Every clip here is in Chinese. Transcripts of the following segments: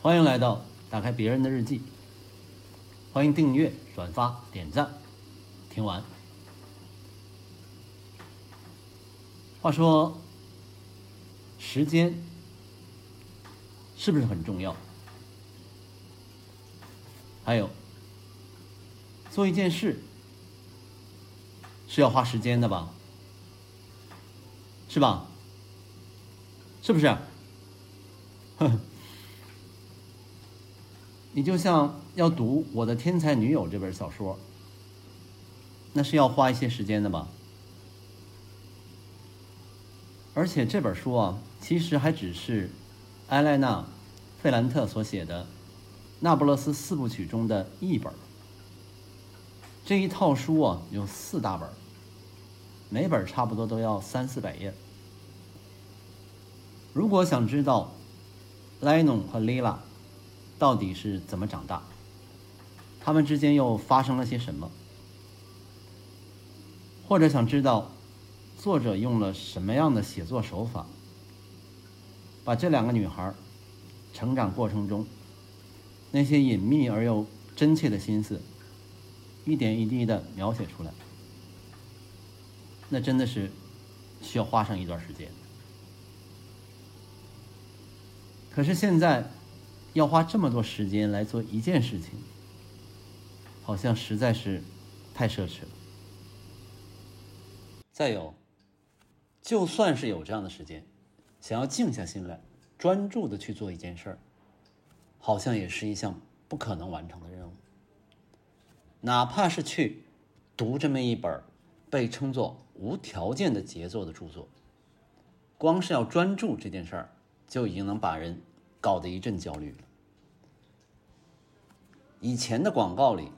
欢迎来到打开别人的日记，欢迎订阅、转发、点赞。听完，话说，时间是不是很重要？还有，做一件事是要花时间的吧？是吧？是不是？哼。你就像要读《我的天才女友》这本小说，那是要花一些时间的吧？而且这本书啊，其实还只是埃莱娜·费兰特所写的《那不勒斯四部曲》中的一本。这一套书啊，有四大本，每本差不多都要三四百页。如果想知道莱农和莉拉，到底是怎么长大？他们之间又发生了些什么？或者想知道作者用了什么样的写作手法，把这两个女孩成长过程中那些隐秘而又真切的心思，一点一滴的描写出来？那真的是需要花上一段时间。可是现在。要花这么多时间来做一件事情，好像实在是太奢侈了。再有，就算是有这样的时间，想要静下心来，专注的去做一件事儿，好像也是一项不可能完成的任务。哪怕是去读这么一本被称作无条件的杰作的著作，光是要专注这件事儿，就已经能把人搞得一阵焦虑了。以前的广告里，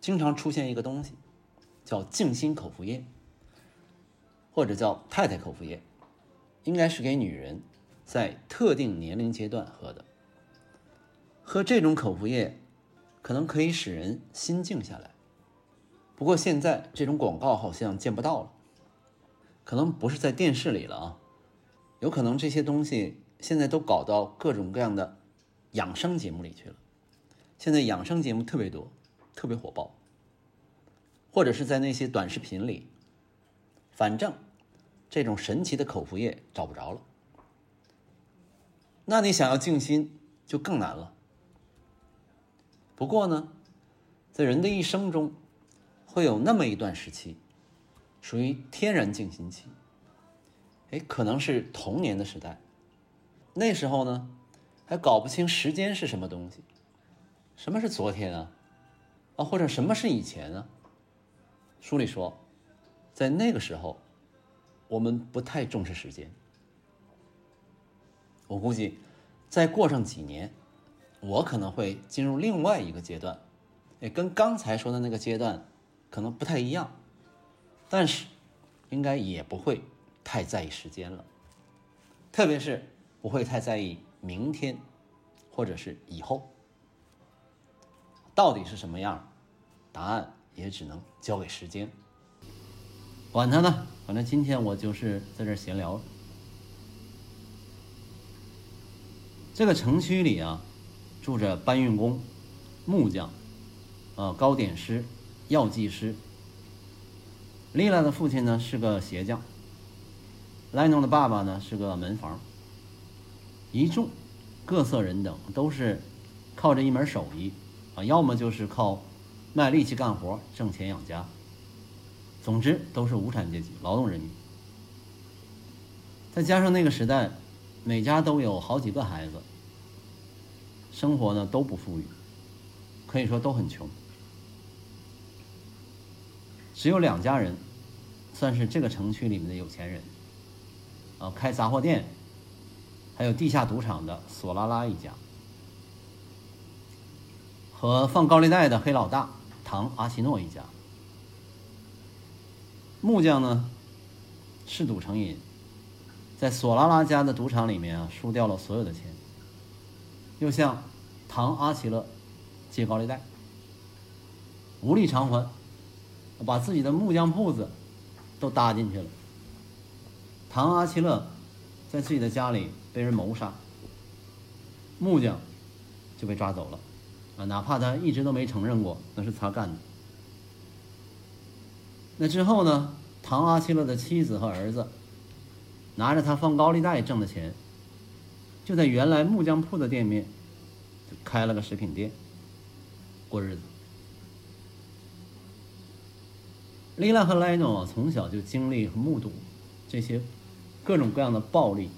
经常出现一个东西，叫静心口服液，或者叫太太口服液，应该是给女人在特定年龄阶段喝的。喝这种口服液，可能可以使人心静下来。不过现在这种广告好像见不到了，可能不是在电视里了啊，有可能这些东西现在都搞到各种各样的养生节目里去了。现在养生节目特别多，特别火爆，或者是在那些短视频里，反正这种神奇的口服液找不着了。那你想要静心就更难了。不过呢，在人的一生中，会有那么一段时期，属于天然静心期。哎，可能是童年的时代，那时候呢，还搞不清时间是什么东西。什么是昨天啊？啊，或者什么是以前呢？书里说，在那个时候，我们不太重视时间。我估计，再过上几年，我可能会进入另外一个阶段，也跟刚才说的那个阶段可能不太一样，但是应该也不会太在意时间了，特别是不会太在意明天，或者是以后。到底是什么样？答案也只能交给时间。管他呢，反正今天我就是在这闲聊。这个城区里啊，住着搬运工、木匠、呃糕点师、药剂师。丽拉的父亲呢是个鞋匠，莱农的爸爸呢是个门房。一众各色人等都是靠着一门手艺。啊，要么就是靠卖力气干活挣钱养家。总之都是无产阶级劳动人民。再加上那个时代，每家都有好几个孩子，生活呢都不富裕，可以说都很穷。只有两家人算是这个城区里面的有钱人。啊，开杂货店，还有地下赌场的索拉拉一家。和放高利贷的黑老大唐阿奇诺一家，木匠呢嗜赌成瘾，在索拉拉家的赌场里面啊输掉了所有的钱，又向唐阿奇勒借高利贷，无力偿还，把自己的木匠铺子都搭进去了。唐阿奇勒在自己的家里被人谋杀，木匠就被抓走了，啊，哪怕他一直都没承认过那是他干的。那之后呢，唐阿奇勒的妻子和儿子拿着他放高利贷挣的钱，就在原来木匠铺的店面开了个食品店，过日子。丽拉和莱诺从小就经历和目睹这些各种各样的暴力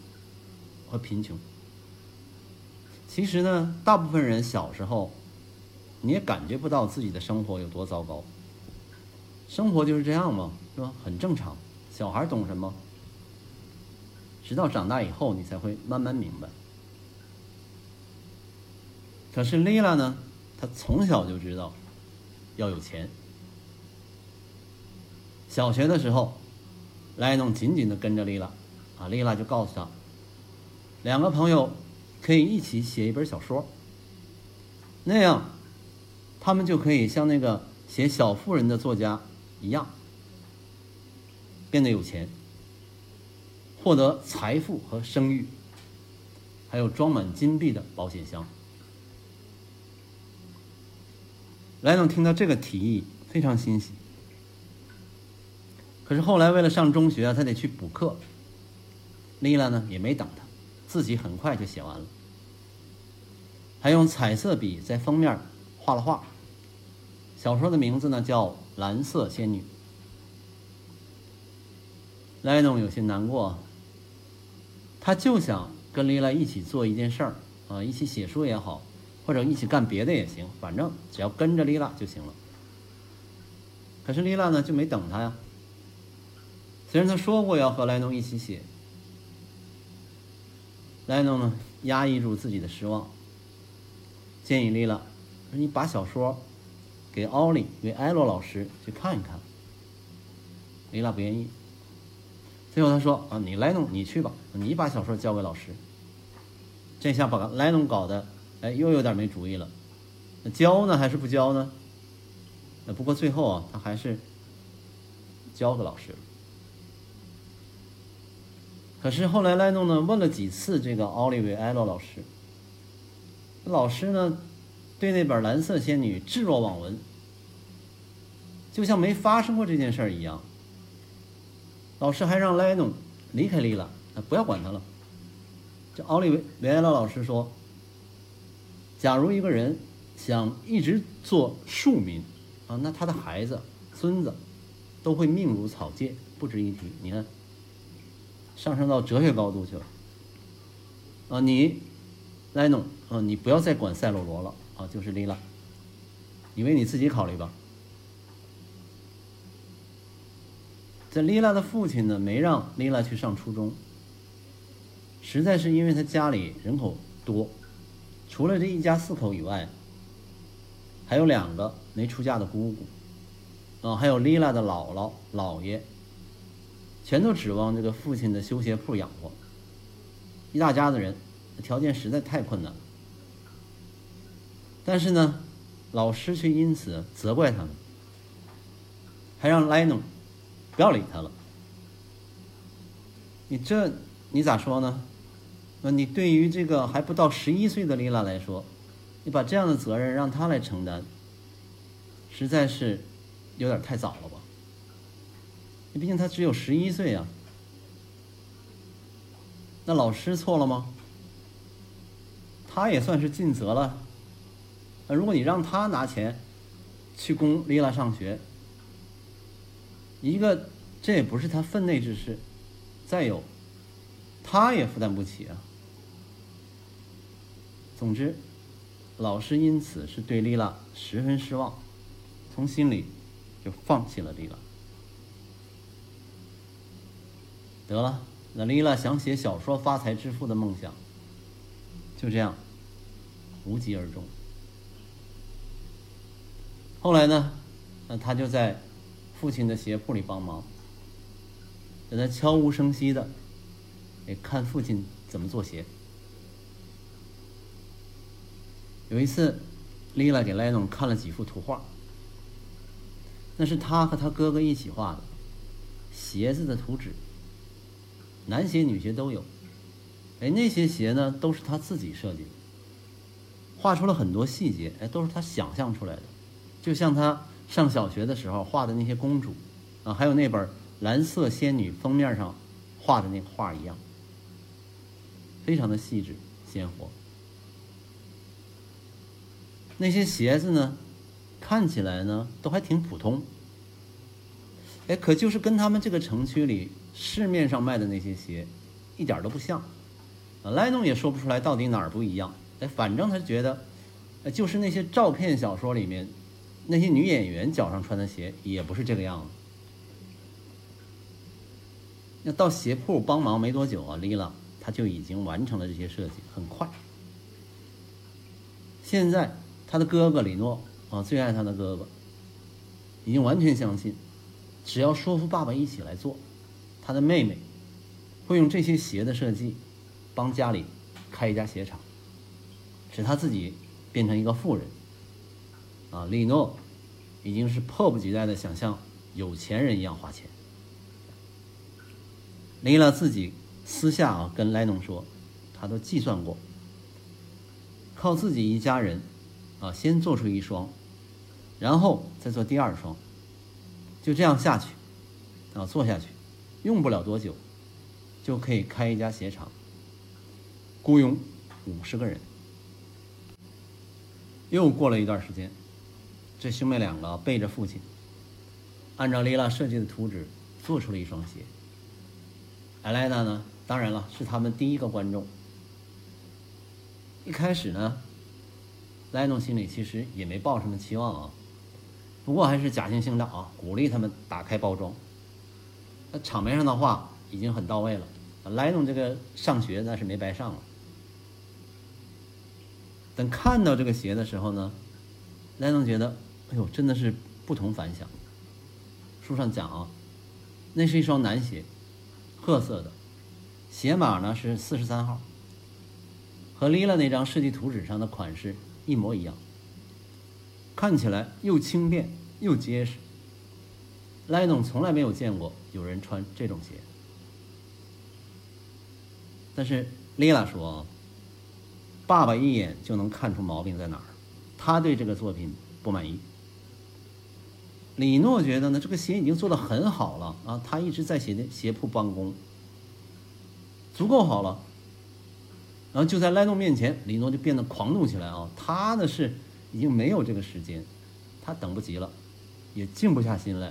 和贫穷。其实呢，大部分人小时候你也感觉不到自己的生活有多糟糕，生活就是这样嘛，是吧？很正常。小孩懂什么？直到长大以后，你才会慢慢明白。可是丽拉呢，她从小就知道要有钱。小学的时候，莱农紧紧的跟着丽拉，啊，丽拉就告诉他，两个朋友可以一起写一本小说，那样，他们就可以像那个写《小妇人》的作家一样，变得有钱，获得财富和声誉，还有装满金币的保险箱。莱农听到这个提议，非常欣喜。可是后来为了上中学啊，他得去补课。丽拉呢也没等他，自己很快就写完了，还用彩色笔在封面画了画。小说的名字呢叫《蓝色仙女》。莱农有些难过，他就想跟丽拉一起做一件事儿啊，一起写书也好，或者一起干别的也行，反正只要跟着丽拉就行了。可是丽拉呢就没等他呀。虽然他说过要和莱农一起写，莱农呢压抑住自己的失望，建议丽拉：“你把小说给奥利维埃罗老师去看一看。”丽拉不愿意。最后他说：“啊，你莱农你去吧，你把小说交给老师。”这下把莱农搞得哎又有点没主意了，那交呢还是不交呢？那不过最后啊，他还是交给老师了。可是后来莱诺呢问了几次这个奥利维埃罗老师，老师呢对那本《蓝色仙女》置若罔闻，就像没发生过这件事儿一样。老师还让莱诺离开丽拉，不要管他了。这奥利维维埃拉老师说：“假如一个人想一直做庶民，啊，那他的孩子、孙子都会命如草芥，不值一提。你看。”上升到哲学高度去了，啊，你莱农啊，你不要再管赛罗罗了啊，就是丽拉，你为你自己考虑吧。这丽拉的父亲呢，没让丽拉去上初中，实在是因为他家里人口多，除了这一家四口以外，还有两个没出嫁的姑姑，啊，还有丽拉的姥姥姥爷。全都指望这个父亲的修鞋铺养活，一大家子人，条件实在太困难。但是呢，老师却因此责怪他们，还让莱农不要理他了。你这你咋说呢？那你对于这个还不到十一岁的丽拉来说，你把这样的责任让他来承担，实在是有点太早了吧？你毕竟他只有十一岁呀，那老师错了吗？他也算是尽责了。那如果你让他拿钱去供丽拉上学，一个这也不是他分内之事，再有，他也负担不起啊。总之，老师因此是对丽拉十分失望，从心里就放弃了丽拉。得了，那丽拉想写小说发财致富的梦想，就这样无疾而终。后来呢，那他就在父亲的鞋铺里帮忙，在那悄无声息的，也看父亲怎么做鞋。有一次，丽拉给莱农看了几幅图画，那是他和他哥哥一起画的鞋子的图纸。男鞋、女鞋都有，哎，那些鞋呢，都是他自己设计的，画出了很多细节，哎，都是他想象出来的，就像他上小学的时候画的那些公主，啊，还有那本《蓝色仙女》封面上画的那画一样，非常的细致鲜活。那些鞋子呢，看起来呢都还挺普通，哎，可就是跟他们这个城区里市面上卖的那些鞋一点都不像，啊，莱农也说不出来到底哪儿不一样。哎，反正他觉得，就是那些照片小说里面那些女演员脚上穿的鞋也不是这个样子。那到鞋铺帮忙没多久啊，丽拉他就已经完成了这些设计，很快。现在他的哥哥李诺啊，最爱他的哥哥，已经完全相信，只要说服爸爸一起来做，他的妹妹会用这些鞋的设计帮家里开一家鞋厂。使他自己变成一个富人，啊，李诺已经是迫不及待的想像有钱人一样花钱。丽拉自己私下啊跟莱农说，他都计算过，靠自己一家人啊先做出一双，然后再做第二双，就这样下去啊做下去，用不了多久就可以开一家鞋厂，雇佣五十个人。又过了一段时间，这兄妹两个背着父亲，按照莉拉设计的图纸做出了一双鞋。艾莱娜呢，当然了，是他们第一个观众。一开始呢，莱农心里其实也没抱什么期望啊，不过还是假惺惺的啊，鼓励他们打开包装。那场面上的话已经很到位了，莱农这个上学那是没白上了。等看到这个鞋的时候呢，莱农觉得，哎呦，真的是不同凡响。书上讲啊，那是一双男鞋，褐色的，鞋码呢是四十三号，和丽拉那张设计图纸上的款式一模一样，看起来又轻便又结实。莱农从来没有见过有人穿这种鞋，但是丽拉说。爸爸一眼就能看出毛病在哪儿，他对这个作品不满意。李诺觉得呢，这个鞋已经做得很好了啊，他一直在鞋店鞋铺办公，足够好了。然后就在莱诺面前，李诺就变得狂怒起来啊，他呢是已经没有这个时间，他等不及了，也静不下心来，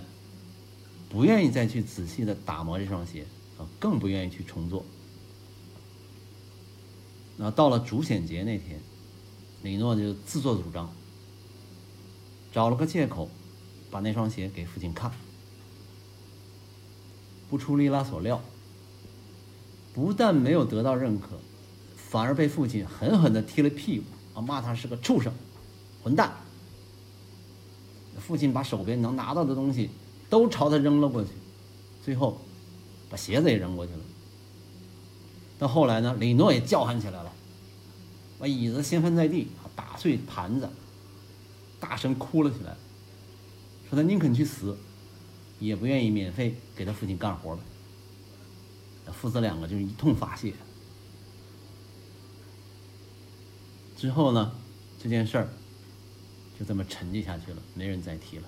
不愿意再去仔细的打磨这双鞋啊，更不愿意去重做。那到了主显节那天，李诺就自作主张，找了个借口，把那双鞋给父亲看。不出丽拉所料，不但没有得到认可，反而被父亲狠狠的踢了屁股，啊，骂他是个畜生，混蛋。父亲把手边能拿到的东西都朝他扔了过去，最后把鞋子也扔过去了。到后来呢，李诺也叫喊起来了，把椅子掀翻在地，打碎盘子，大声哭了起来，说他宁肯去死，也不愿意免费给他父亲干活了。父子两个就是一通发泄。之后呢，这件事儿就这么沉寂下去了，没人再提了。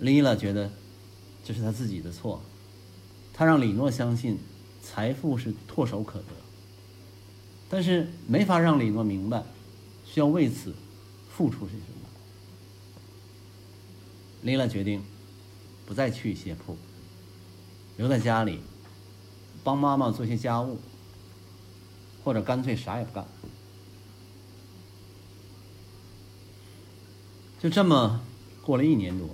丽拉觉得这是他自己的错，他让李诺相信。财富是唾手可得，但是没法让李诺明白，需要为此付出些什么。丽拉决定不再去鞋铺，留在家里帮妈妈做些家务，或者干脆啥也不干。就这么过了一年多，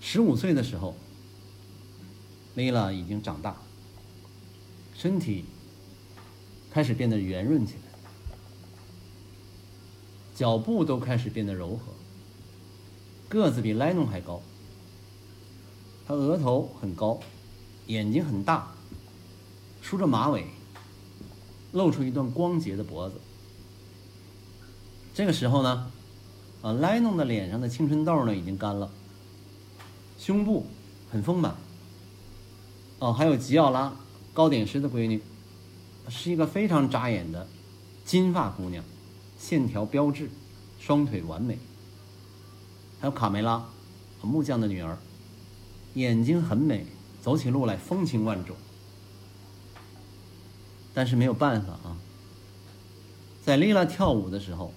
十五岁的时候。丽拉已经长大，身体开始变得圆润起来，脚步都开始变得柔和，个子比莱农还高。他额头很高，眼睛很大，梳着马尾，露出一段光洁的脖子。这个时候呢，啊，莱农的脸上的青春痘呢已经干了，胸部很丰满。哦，还有吉奥拉，糕点师的闺女，是一个非常扎眼的金发姑娘，线条标致，双腿完美。还有卡梅拉，木匠的女儿，眼睛很美，走起路来风情万种。但是没有办法啊，在丽拉跳舞的时候，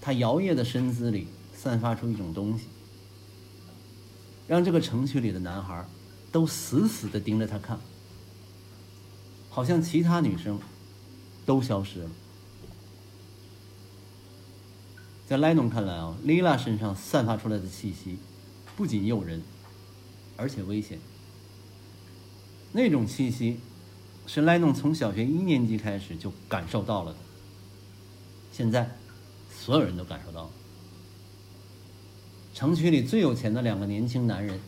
她摇曳的身姿里散发出一种东西，让这个城区里的男孩都死死的盯着她看，好像其他女生都消失了。在莱农看来啊，莉拉身上散发出来的气息不仅诱人，而且危险。那种气息。是莱农从小学一年级开始就感受到了的，现在所有人都感受到了。城区里最有钱的两个年轻男人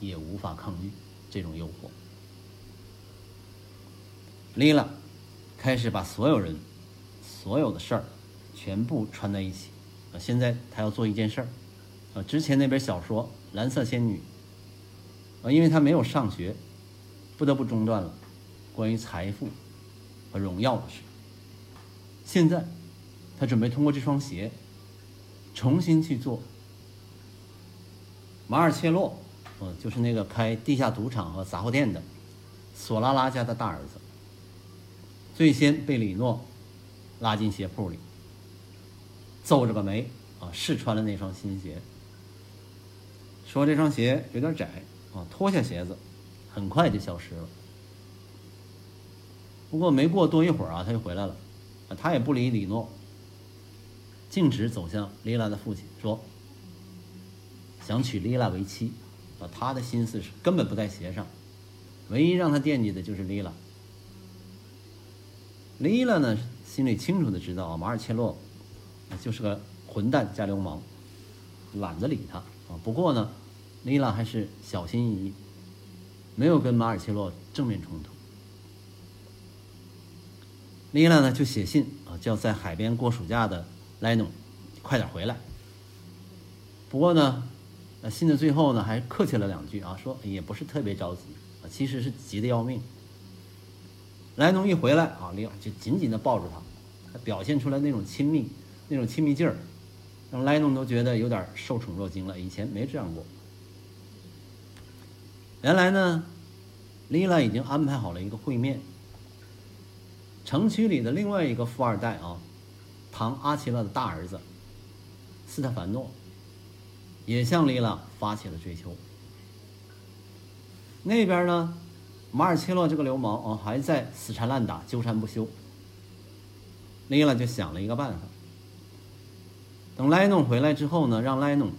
也无法抗拒这种诱惑。莉拉开始把所有人、所有的事儿全部穿在一起。啊，现在他要做一件事儿。啊，之前那本小说《蓝色仙女》啊，因为他没有上学，不得不中断了。关于财富和荣耀的事。现在，他准备通过这双鞋，重新去做。马尔切洛，嗯，就是那个开地下赌场和杂货店的索拉拉家的大儿子，最先被李诺拉进鞋铺里，皱着个眉啊，试穿了那双新鞋，说这双鞋有点窄啊，脱下鞋子，很快就消失了。不过没过多一会儿啊，他就回来了，啊，他也不理李诺，径直走向丽拉的父亲，说：“想娶丽拉为妻，啊，他的心思是根本不在鞋上，唯一让他惦记的就是丽拉。丽拉呢，心里清楚的知道，马尔切洛就是个混蛋加流氓，懒得理他啊。不过呢，丽拉还是小心翼翼，没有跟马尔切洛正面冲突。”丽拉呢就写信啊，叫在海边过暑假的莱农快点回来。不过呢，那信的最后呢还客气了两句啊，说也不是特别着急啊，其实是急得要命。莱农一回来啊，丽拉就紧紧的抱住，他表现出来那种亲密、那种亲密劲儿，让莱农都觉得有点受宠若惊了，以前没这样过。原来呢，丽拉已经安排好了一个会面。城区里的另外一个富二代啊，唐阿奇拉的大儿子斯特凡诺，也向丽拉发起了追求。那边呢，马尔切洛这个流氓啊，还在死缠烂打、纠缠不休。丽拉就想了一个办法，等莱农回来之后呢，让莱农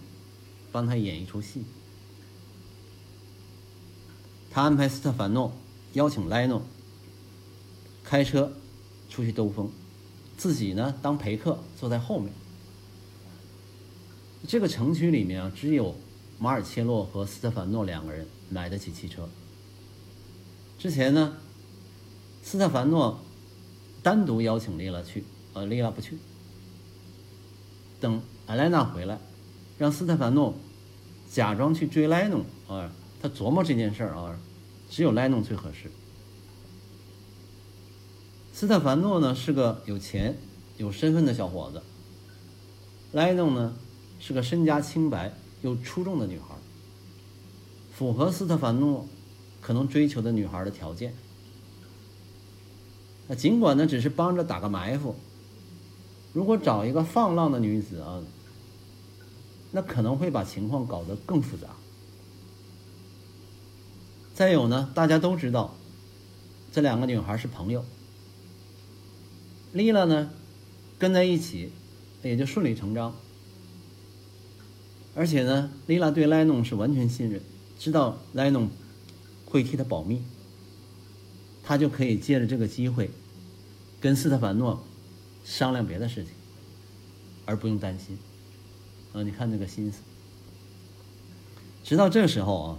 帮他演一出戏。他安排斯特凡诺邀请莱农开车。出去兜风，自己呢当陪客坐在后面。这个城区里面啊，只有马尔切洛和斯特凡诺两个人买得起汽车。之前呢，斯特凡诺单独邀请丽拉去，呃，丽拉不去。等艾莱娜回来，让斯特凡诺假装去追莱农啊，他琢磨这件事儿啊，只有莱农最合适。斯特凡诺呢是个有钱、有身份的小伙子。莱农呢是个身家清白又出众的女孩，符合斯特凡诺可能追求的女孩的条件。尽管呢只是帮着打个埋伏，如果找一个放浪的女子啊，那可能会把情况搞得更复杂。再有呢，大家都知道，这两个女孩是朋友。丽拉呢，跟在一起，也就顺理成章。而且呢，丽拉对莱农是完全信任，知道莱农会替她保密，他就可以借着这个机会，跟斯特凡诺商量别的事情，而不用担心。啊，你看那个心思。直到这时候啊，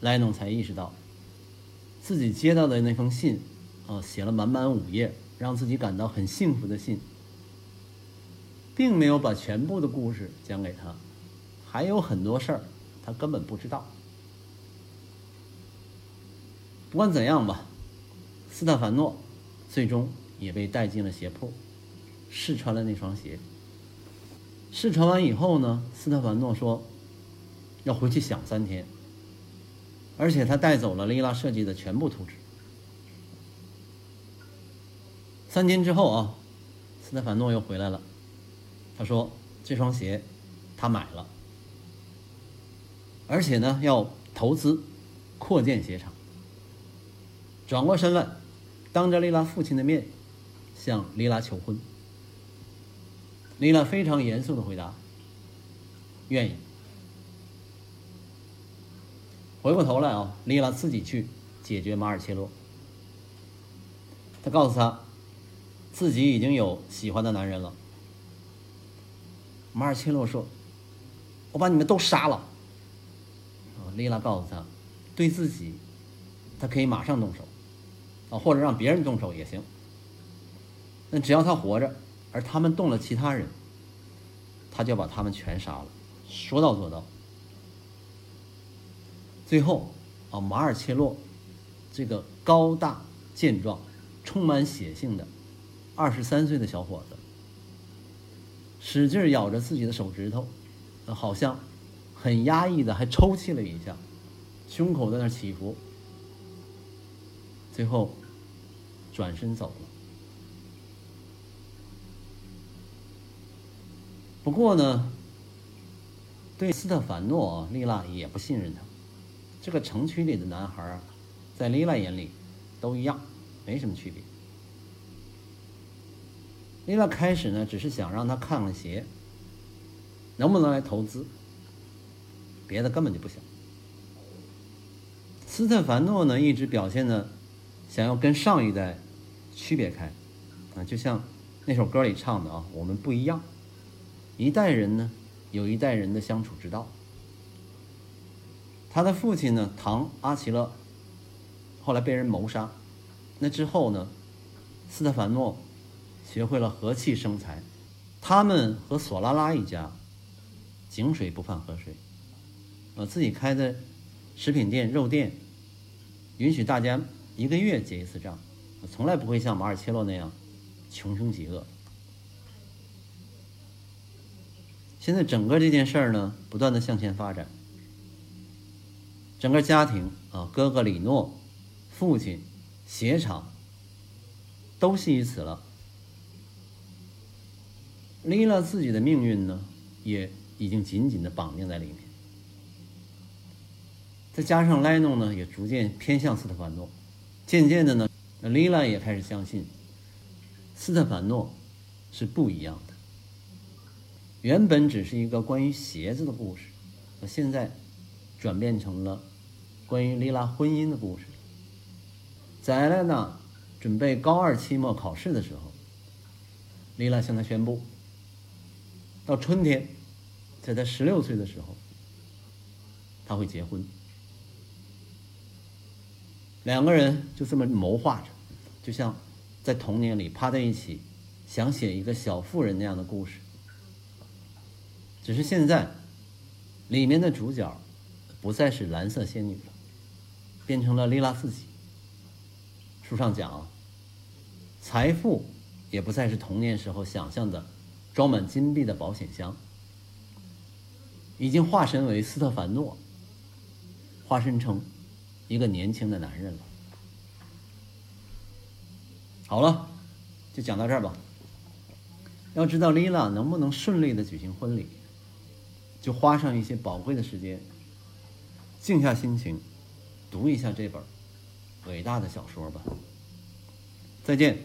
莱农才意识到，自己接到的那封信，啊，写了满满五页。让自己感到很幸福的信，并没有把全部的故事讲给他，还有很多事儿他根本不知道。不管怎样吧，斯特凡诺最终也被带进了鞋铺，试穿了那双鞋。试穿完以后呢，斯特凡诺说要回去想三天，而且他带走了丽拉设计的全部图纸。三天之后啊，斯特凡诺又回来了，他说这双鞋他买了，而且呢要投资扩建鞋厂。转过身来，当着丽拉父亲的面向丽拉求婚。丽拉非常严肃的回答：“愿意。”回过头来啊，丽拉自己去解决马尔切洛。他告诉他，自己已经有喜欢的男人了。马尔切洛说：“我把你们都杀了。”啊，丽拉告诉他，对自己，他可以马上动手。啊，或者让别人动手也行。那只要他活着，而他们动了其他人，他就把他们全杀了，说到做到。最后，啊，马尔切洛这个高大健壮、充满血性的二十三岁的小伙子，使劲咬着自己的手指头，好像很压抑的，还抽泣了一下，胸口在那起伏。最后，转身走了。不过呢，对斯特凡诺啊，丽拉也不信任他。这个城区里的男孩啊，在丽拉眼里都一样，没什么区别。丽拉开始呢，只是想让他看看鞋，能不能来投资，别的根本就不想。斯特凡诺呢，一直表现的。想要跟上一代区别开，啊，就像那首歌里唱的啊，我们不一样。一代人呢，有一代人的相处之道。他的父亲呢，唐阿奇勒，后来被人谋杀。那之后呢，斯特凡诺学会了和气生财。他们和索拉拉一家井水不犯河水，呃，自己开的食品店、肉店，允许大家。一个月结一次账，从来不会像马尔切洛那样穷凶极恶。现在整个这件事儿呢，不断的向前发展，整个家庭啊，哥哥里诺、父亲、鞋厂都系于此了。丽拉自己的命运呢，也已经紧紧的绑定在里面。再加上莱诺呢，也逐渐偏向斯特凡诺。渐渐的呢，丽拉也开始相信，斯特凡诺是不一样的。原本只是一个关于鞋子的故事，现在转变成了关于丽拉婚姻的故事。在艾莲娜准备高二期末考试的时候，丽拉向他宣布，到春天，在他十六岁的时候，他会结婚。两个人就这么谋划着，就像在童年里趴在一起，想写一个小妇人那样的故事。只是现在，里面的主角不再是蓝色仙女了，变成了丽拉自己。书上讲，财富也不再是童年时候想象的装满金币的保险箱，已经化身为斯特凡诺，化身成。一个年轻的男人了。好了，就讲到这儿吧。要知道丽拉能不能顺利的举行婚礼，就花上一些宝贵的时间，静下心情，读一下这本伟大的小说吧。再见。